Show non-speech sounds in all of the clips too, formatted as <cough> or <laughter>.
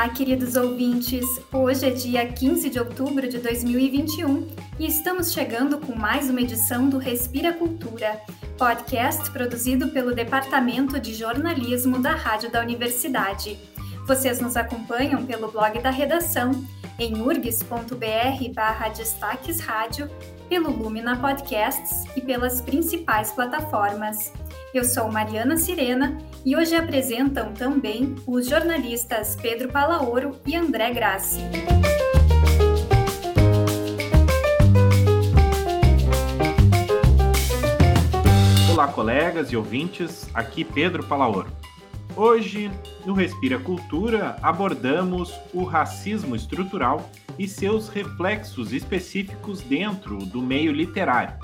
Olá, queridos ouvintes! Hoje é dia 15 de outubro de 2021 e estamos chegando com mais uma edição do Respira Cultura, podcast produzido pelo Departamento de Jornalismo da Rádio da Universidade. Vocês nos acompanham pelo blog da redação em urgs.br barra destaques rádio, pelo Lumina Podcasts e pelas principais plataformas. Eu sou Mariana Sirena e hoje apresentam também os jornalistas Pedro Palaoro e André Grassi. Olá, colegas e ouvintes, aqui Pedro Palaoro. Hoje, no Respira Cultura, abordamos o racismo estrutural e seus reflexos específicos dentro do meio literário.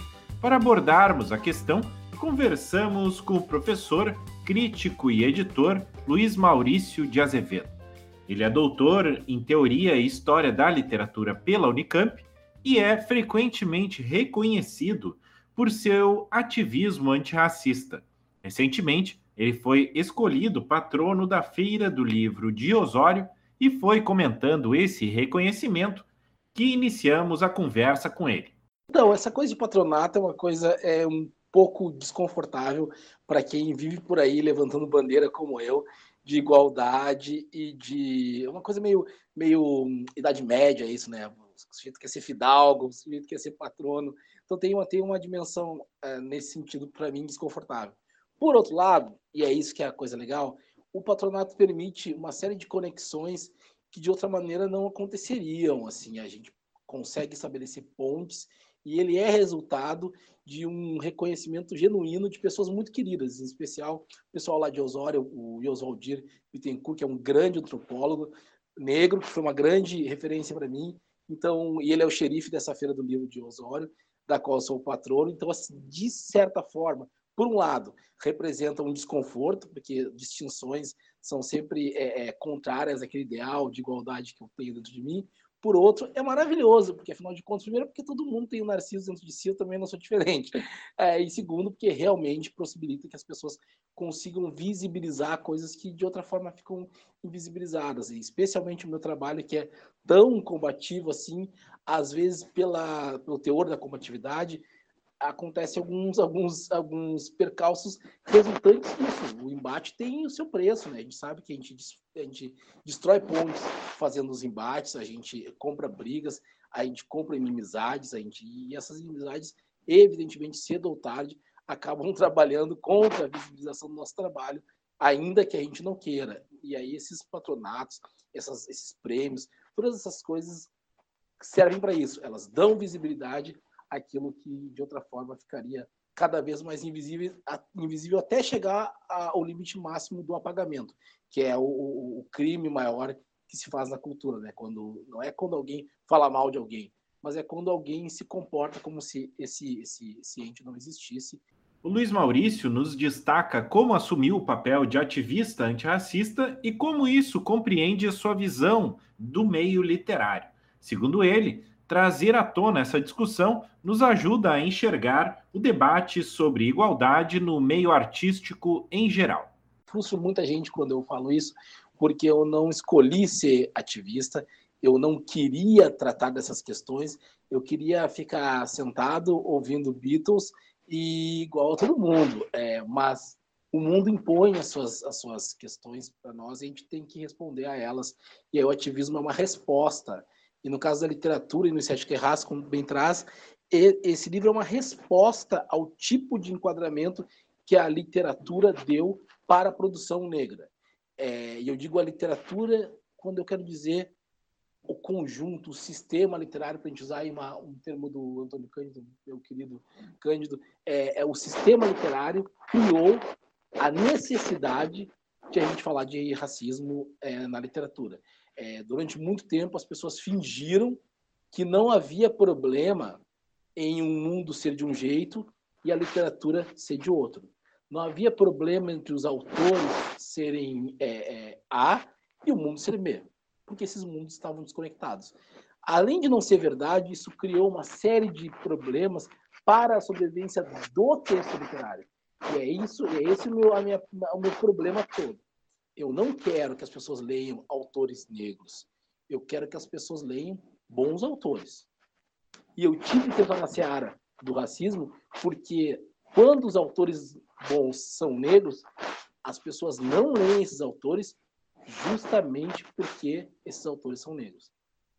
Para abordarmos a questão, conversamos com o professor, crítico e editor Luiz Maurício de Azevedo. Ele é doutor em Teoria e História da Literatura pela Unicamp e é frequentemente reconhecido por seu ativismo antirracista. Recentemente, ele foi escolhido patrono da Feira do Livro de Osório e foi comentando esse reconhecimento que iniciamos a conversa com ele. Então, essa coisa de patronato é uma coisa é um pouco desconfortável para quem vive por aí levantando bandeira como eu de igualdade e de uma coisa meio meio idade média isso né? O sujeito quer ser fidalgo o sujeito quer ser patrono. Então tem uma tem uma dimensão é, nesse sentido para mim desconfortável. Por outro lado e é isso que é a coisa legal o patronato permite uma série de conexões que de outra maneira não aconteceriam assim. A gente consegue estabelecer pontes e ele é resultado de um reconhecimento genuíno de pessoas muito queridas, em especial o pessoal lá de Osório, o Yosaldir Bittencourt, que é um grande antropólogo negro, que foi uma grande referência para mim. Então, e ele é o xerife dessa feira do livro de Osório, da qual sou o patrono. Então, assim, de certa forma, por um lado, representa um desconforto, porque distinções são sempre é, é, contrárias àquele ideal de igualdade que eu tenho dentro de mim por outro, é maravilhoso, porque afinal de contas, primeiro, porque todo mundo tem um Narciso dentro de si, eu também não sou diferente. <laughs> É, e segundo, porque realmente possibilita que as pessoas consigam visibilizar coisas que de outra forma ficam invisibilizadas. E especialmente o meu trabalho, que é tão combativo assim, às vezes pela, pelo teor da combatividade, acontece alguns, alguns, alguns percalços resultantes disso. O embate tem o seu preço, né? A gente sabe que a gente, a gente destrói pontes fazendo os embates, a gente compra brigas, a gente compra inimizades, a gente, e essas inimizades, evidentemente, cedo ou tarde, acabam <laughs> trabalhando contra a visibilização do nosso trabalho, ainda que a gente não queira. E aí esses patronatos, essas, esses prêmios, todas essas coisas servem para isso. Elas dão visibilidade aquilo que de outra forma ficaria cada vez mais invisível, invisível até chegar ao limite máximo do apagamento, que é o, o, crime maior que se faz na cultura, né? Quando não é quando alguém fala mal de alguém, mas é quando alguém se comporta como se esse, esse, esse ente não existisse. O Luiz Maurício nos destaca como assumiu o papel de ativista antirracista e como isso compreende a sua visão do meio literário. Segundo ele, trazer à tona essa discussão nos ajuda a enxergar o debate sobre igualdade no meio artístico em geral. Frustro muita gente quando eu falo isso, porque eu não escolhi ser ativista, eu não queria tratar dessas questões, eu queria ficar sentado ouvindo Beatles e igual a todo mundo, é, mas o mundo impõe as suas, as suas questões para nós e a gente tem que responder a elas. E aí o ativismo é uma resposta e no caso da literatura, e no Sete Terras, como bem traz, esse livro é uma resposta ao tipo de enquadramento que a literatura deu para a produção negra. É, e eu digo a literatura quando eu quero dizer o conjunto, o sistema literário, para a gente usar uma, um termo do Antônio Cândido, meu querido Cândido, é, é, o sistema literário criou a necessidade de a gente falar de racismo é, na literatura é, durante muito tempo as pessoas fingiram que não havia problema em um mundo ser de um jeito e a literatura ser de outro. Não havia problema entre os autores serem é, é, A e o mundo ser B, porque esses mundos estavam desconectados. Além de não ser verdade, isso criou uma série de problemas para a sobrevivência do texto literário. E é isso, é esse o meu, minha, o meu problema todo. Eu não quero que as pessoas leiam autores negros. Eu quero que as pessoas leiam bons autores. E eu tive que entrar na seara do racismo porque quando os autores bons são negros, as pessoas não leem esses autores justamente porque esses autores são negros.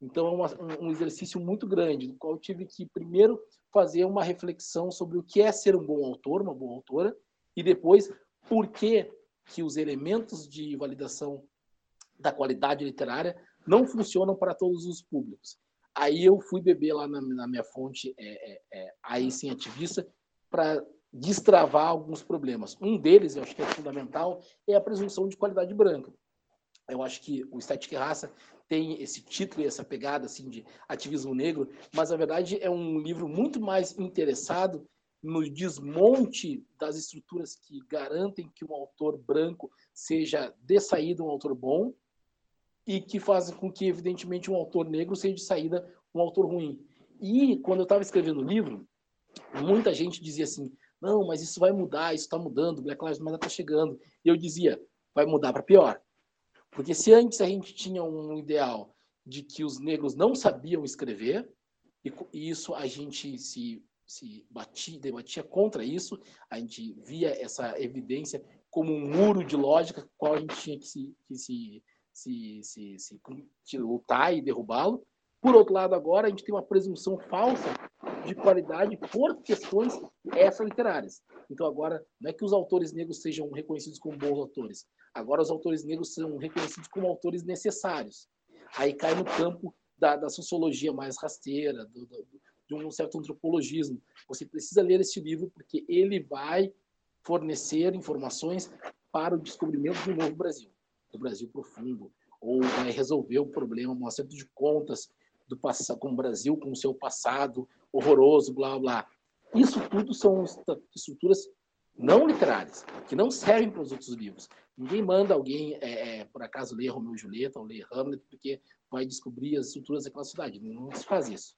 Então é uma, um exercício muito grande, no qual eu tive que primeiro fazer uma reflexão sobre o que é ser um bom autor, uma boa autora, e depois por que, que os elementos de validação da qualidade literária não funcionam para todos os públicos. Aí eu fui beber lá na, na minha fonte, é, é, é, aí sim ativista, para destravar alguns problemas. Um deles, eu acho que é fundamental, é a presunção de qualidade branca. Eu acho que o Estética e Raça tem esse título e essa pegada assim de ativismo negro, mas na verdade é um livro muito mais interessado no desmonte das estruturas que garantem que um autor branco seja de saída um autor bom e que fazem com que evidentemente um autor negro seja de saída um autor ruim. E quando eu estava escrevendo o livro, muita gente dizia assim: não, mas isso vai mudar, isso está mudando, Black Lives Matter está chegando. E eu dizia: vai mudar para pior. Porque se antes a gente tinha um ideal de que os negros não sabiam escrever, e isso a gente se, se batia, debatia contra isso, a gente via essa evidência como um muro de lógica qual a gente tinha que se, que se, se, se, se lutar e derrubá-lo. Por outro lado, agora a gente tem uma presunção falsa de qualidade por questões extra-literárias. Então, agora, não é que os autores negros sejam reconhecidos como bons autores. Agora, os autores negros são reconhecidos como autores necessários. Aí cai no campo da, da sociologia mais rasteira, do, do, de um certo antropologismo. Você precisa ler esse livro porque ele vai fornecer informações para o descobrimento de um novo Brasil, do Brasil profundo, ou vai resolver o problema, um acerto de contas do passado, com o Brasil, com o seu passado horroroso, blá blá. Isso tudo são estruturas não literárias, que não servem para os outros livros. Ninguém manda alguém, é, é, por acaso, ler Romeu e Julieta ou ler Hamlet porque vai descobrir as estruturas daquela cidade. Não se faz isso.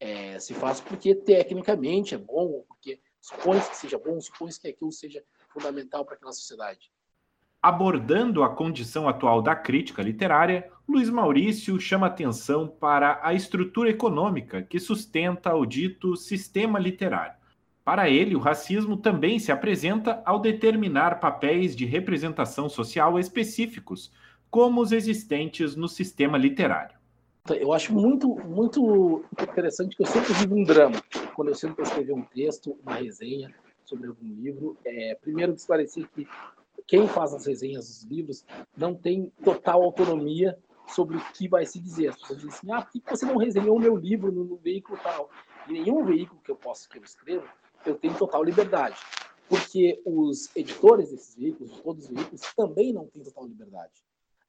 É, se faz porque tecnicamente é bom, porque supõe que seja bom, supõe que aquilo seja fundamental para aquela sociedade. Abordando a condição atual da crítica literária, Luiz Maurício chama atenção para a estrutura econômica que sustenta o dito sistema literário. Para ele, o racismo também se apresenta ao determinar papéis de representação social específicos, como os existentes no sistema literário. Eu acho muito, muito interessante que eu sempre vivo um drama quando eu sempre escrever um texto, uma resenha sobre algum livro. É, primeiro, esclarecer que quem faz as resenhas dos livros não tem total autonomia sobre o que vai se dizer. As pessoas dizem assim, ah, por que você não resenhou o meu livro no, no veículo tal? Em nenhum veículo que eu possa que eu escrevo, eu tenho total liberdade. Porque os editores desses veículos, todos os veículos, também não têm total liberdade.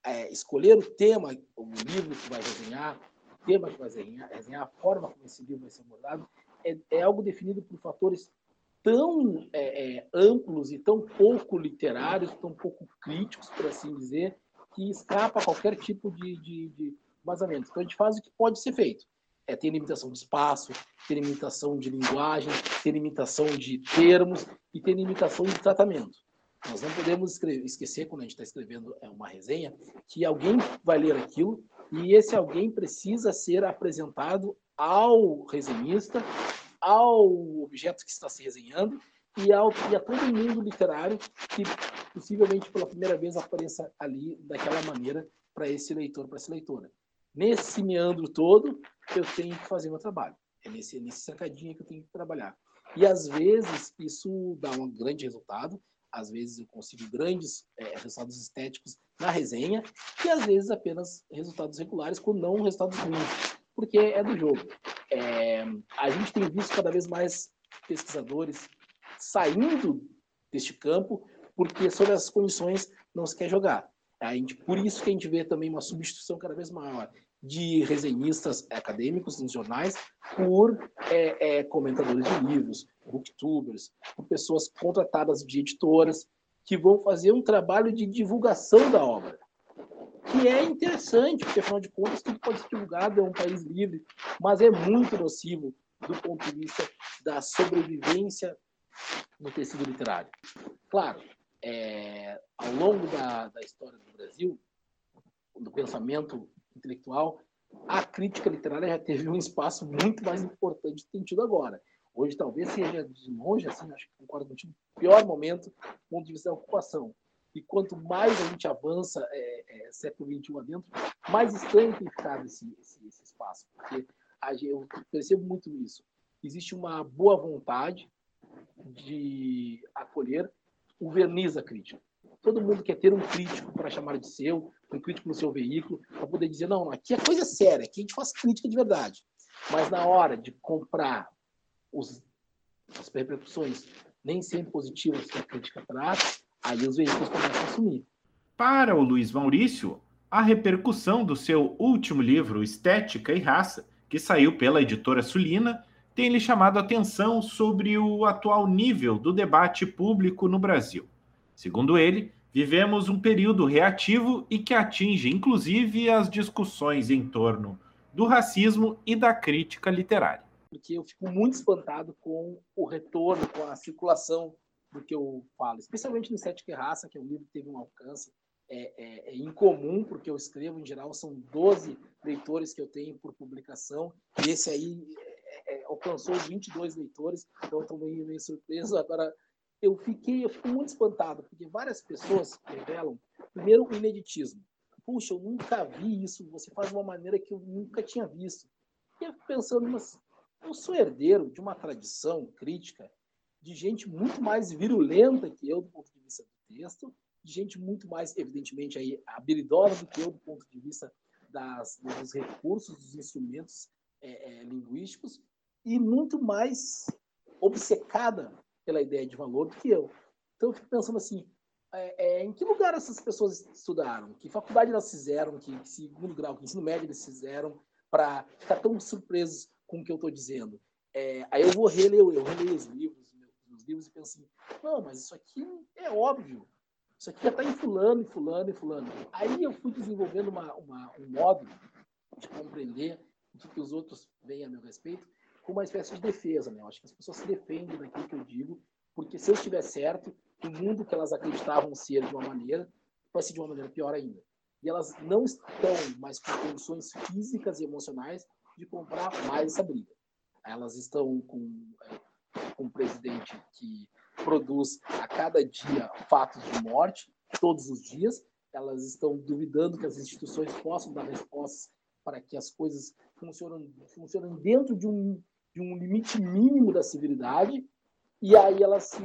É, escolher o tema, o livro que vai resenhar, o tema que vai resenhar, a forma como esse livro vai ser abordado, é, é algo definido por fatores tão é, é, amplos e tão pouco literários, tão pouco críticos, por assim dizer, que escapa a qualquer tipo de, de, de vazamento. Então a gente faz o que pode ser feito. É ter limitação de espaço, ter limitação de linguagem, ter limitação de termos e ter limitação de tratamento. Nós não podemos escrever, esquecer, quando a gente está escrevendo é, uma resenha, que alguém vai ler aquilo e esse alguém precisa ser apresentado ao resenhista ao objeto que está se resenhando e, ao, e a todo mundo literário que possivelmente pela primeira vez apareça ali daquela maneira para esse leitor, para essa leitora. Nesse meandro todo, eu tenho que fazer meu trabalho. É nesse, nesse cercadinho que eu tenho que trabalhar. E às vezes isso dá um grande resultado, às vezes eu consigo grandes é, resultados estéticos na resenha, e às vezes apenas resultados regulares, quando não resultados ruins, porque é do jogo. É, a gente tem visto cada vez mais pesquisadores saindo deste campo porque sobre essas condições não se quer jogar. A gente, por isso que a gente vê também uma substituição cada vez maior de resenhistas acadêmicos nos jornais por é, é, comentadores de livros, booktubers, por pessoas contratadas de editoras que vão fazer um trabalho de divulgação da obra que é interessante, porque afinal de contas tudo pode ser divulgado, é um país livre, mas é muito nocivo do ponto de vista da sobrevivência no tecido literário. Claro, É, ao longo da, da história do Brasil, do pensamento intelectual, a crítica literária já teve um espaço muito mais importante do que tem tido agora. Hoje talvez seja de longe, assim, acho que concordo contigo, pior momento do ponto de vista da ocupação. E quanto mais a gente avança é, é, século XXI adentro, mais estranho tem ficado esse, esse, esse espaço. Porque a, eu percebo muito isso. Existe uma boa vontade de acolher o verniz da crítica. Todo mundo quer ter um crítico para chamar de seu, um crítico no seu veículo, para poder dizer, não, aqui é coisa séria, aqui a gente faz crítica de verdade. Mas na hora de comprar os, as repercussões nem sempre positivas que a crítica traz, aí os veículos começam a assumir. Para o Luiz Maurício, a repercussão do seu último livro, Estética e Raça, que saiu pela editora Sulina, tem lhe chamado a atenção sobre o atual nível do debate público no Brasil. Segundo ele, vivemos um período reativo e que atinge inclusive as discussões em torno do racismo e da crítica literária porque eu fico muito espantado com o retorno, com a circulação do que eu falo, especialmente no Sete que Raça, que é um livro que teve um alcance é, é, é, incomum, porque eu escrevo, em geral, são 12 leitores que eu tenho por publicação, e esse aí é, é alcançou 22 leitores, então estou meio, meio surpreso. Agora, eu fiquei, eu fico muito espantado, porque várias pessoas revelam, primeiro, o ineditismo. Puxa, eu nunca vi isso, você faz de uma maneira que eu nunca tinha visto. E eu fico pensando, mas eu sou herdeiro de uma tradição crítica de gente muito mais virulenta que eu do ponto de vista do texto, de gente muito mais, evidentemente, aí, habilidosa do que eu do ponto de vista das, dos recursos, dos instrumentos é, é, linguísticos, e muito mais obcecada pela ideia de valor do que eu. Então, eu fico pensando assim, é, é, em que lugar essas pessoas estudaram? Que faculdade elas fizeram? Que, que segundo grau, que ensino médio eles fizeram? Para ficar tão surpresos com o que eu estou dizendo. É, aí eu vou reler, eu releio os livros, meus livros e penso assim, não, mas isso aqui é óbvio. Isso aqui já está em fulano, em fulano, fulano. Aí eu fui desenvolvendo uma, uma, um modo de compreender o que, que os outros veem a meu respeito uma espécie de defesa. Né? Eu acho que as pessoas se defendem daquilo que eu digo, porque se eu estiver certo, o mundo que elas acreditavam ser de uma maneira vai ser de uma maneira pior ainda. E elas não estão mais com condições físicas e emocionais de comprar mais essa briga. Elas estão com, é, com um presidente que produz a cada dia fatos de morte, todos os dias. Elas estão duvidando que as instituições possam dar respostas para que as coisas funcionem, funcionem dentro de um, de um limite mínimo da civilidade. E aí elas se,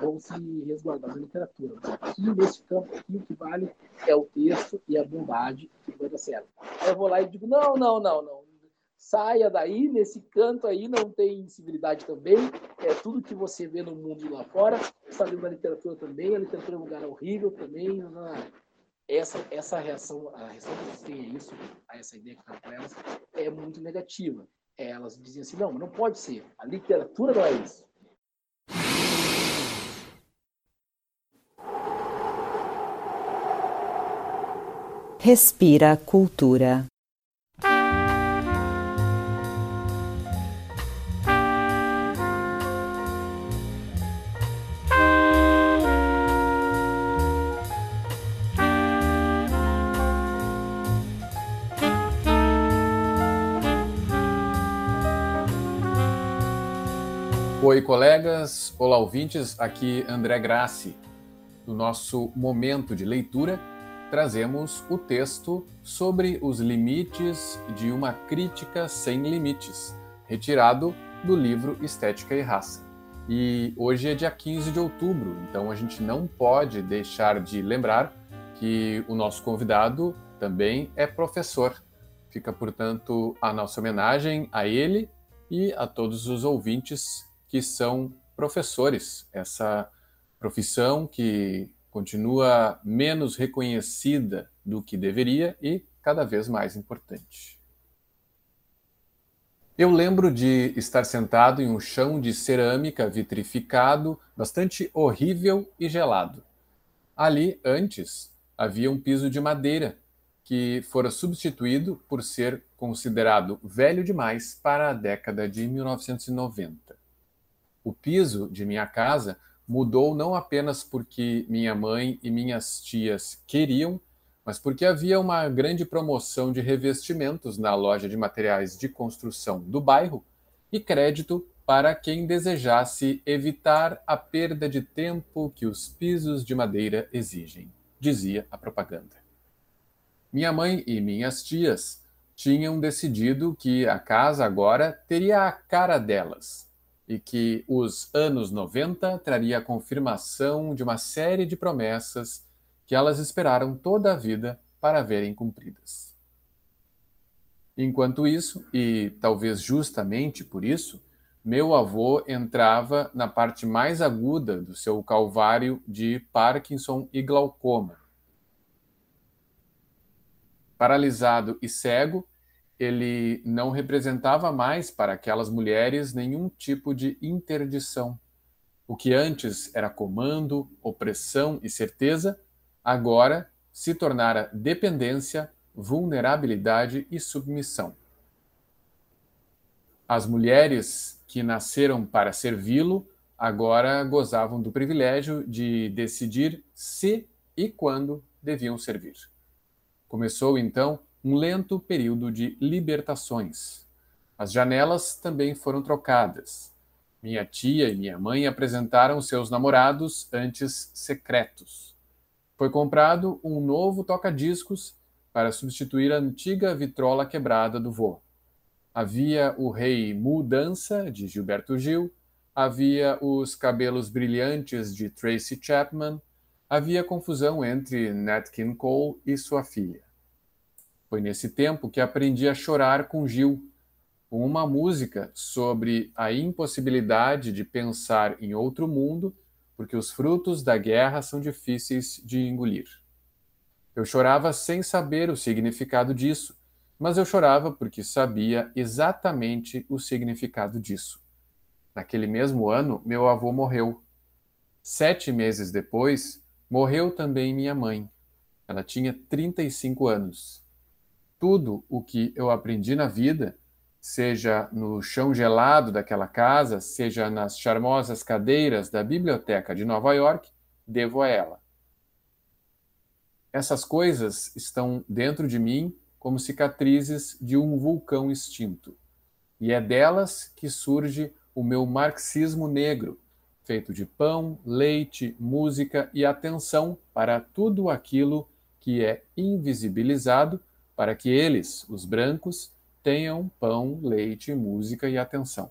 vão se resguardar na literatura. Aqui, nesse campo, aqui, o que vale é o texto e a bondade que vai dar certo. Aí eu vou lá e digo, não, não, não, não saia daí, nesse canto aí não tem civilidade também, é tudo que você vê no mundo lá fora, está vendo na literatura também, a literatura é um lugar horrível também, essa, essa reação, a reação que vocês têm a isso, a essa ideia que está para elas, é muito negativa. Elas dizem assim, não, não pode ser, a literatura não é isso. Respira cultura. Colegas. Olá, ouvintes. Aqui André Grassi. No nosso momento de leitura, trazemos o texto sobre os limites de uma crítica sem limites, retirado do livro Estética e Raça. E hoje é dia 15 de outubro, então a gente não pode deixar de lembrar que o nosso convidado também é professor. Fica, portanto, a nossa homenagem a ele e a todos os ouvintes que são professores, essa profissão que continua menos reconhecida do que deveria e cada vez mais importante. Eu lembro de estar sentado em um chão de cerâmica vitrificado, bastante horrível e gelado. Ali, antes, havia um piso de madeira que fora substituído por ser considerado velho demais para a década de 1990. O piso de minha casa mudou não apenas porque minha mãe e minhas tias queriam, mas porque havia uma grande promoção de revestimentos na loja de materiais de construção do bairro e crédito para quem desejasse evitar a perda de tempo que os pisos de madeira exigem, dizia a propaganda. Minha mãe e minhas tias tinham decidido que a casa agora teria a cara delas e que os anos 90 traria a confirmação de uma série de promessas que elas esperaram toda a vida para verem cumpridas. Enquanto isso, e talvez justamente por isso, meu avô entrava na parte mais aguda do seu calvário de Parkinson e glaucoma. Paralisado e cego, ele não representava mais para aquelas mulheres nenhum tipo de interdição. O que antes era comando, opressão e certeza, agora se tornara dependência, vulnerabilidade e submissão. As mulheres que nasceram para servi-lo agora gozavam do privilégio de decidir se e quando deviam servir. Começou então um lento período de libertações. As janelas também foram trocadas. Minha tia e minha mãe apresentaram seus namorados antes secretos. Foi comprado um novo toca-discos para substituir a antiga vitrola quebrada do vô. Havia o Rei Mudança, de Gilberto Gil, havia os cabelos brilhantes de Tracy Chapman, havia confusão entre Nat King Cole e sua filha. Foi nesse tempo que aprendi a chorar com Gil, com uma música sobre a impossibilidade de pensar em outro mundo, porque os frutos da guerra são difíceis de engolir. Eu chorava sem saber o significado disso, mas eu chorava porque sabia exatamente o significado disso. Naquele mesmo ano, meu avô morreu. Sete meses depois, morreu também minha mãe. Ela tinha 35 anos tudo o que eu aprendi na vida, seja no chão gelado daquela casa, seja nas charmosas cadeiras da biblioteca de Nova York, devo a ela. Essas coisas estão dentro de mim como cicatrizes de um vulcão extinto. E é delas que surge o meu marxismo negro, feito de pão, leite, música e atenção para tudo aquilo que é invisibilizado para que eles, os brancos, tenham pão, leite, música e atenção.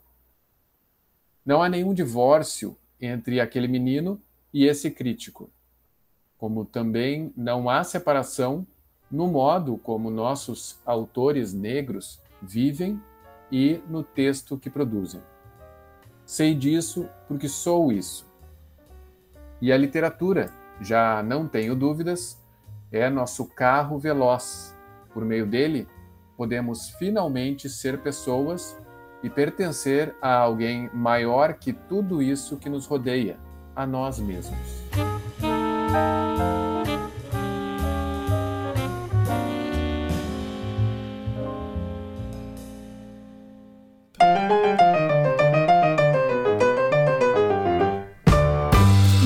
Não há nenhum divórcio entre aquele menino e esse crítico, como também não há separação no modo como nossos autores negros vivem e no texto que produzem. Sei disso porque sou isso. E a literatura, já não tenho dúvidas, é nosso carro veloz por meio dele, podemos finalmente ser pessoas e pertencer a alguém maior que tudo isso que nos rodeia, a nós mesmos.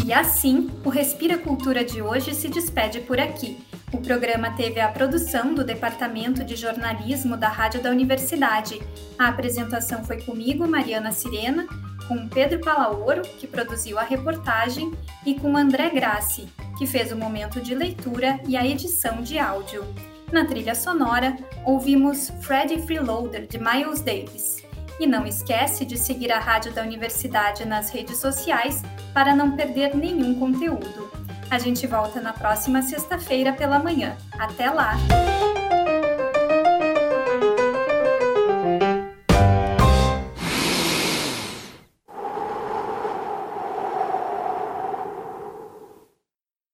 E assim, o Respira Cultura de hoje se despede por aqui. O programa teve a produção do Departamento de Jornalismo da Rádio da Universidade. A apresentação foi comigo, Mariana Sirena, com Pedro Palaoro, que produziu a reportagem, e com André Grassi, que fez o momento de leitura e a edição de áudio. Na trilha sonora, ouvimos Freddy Freeloader, de Miles Davis. E não esquece de seguir a Rádio da Universidade nas redes sociais para não perder nenhum conteúdo. A gente volta na próxima sexta-feira pela manhã. Até lá!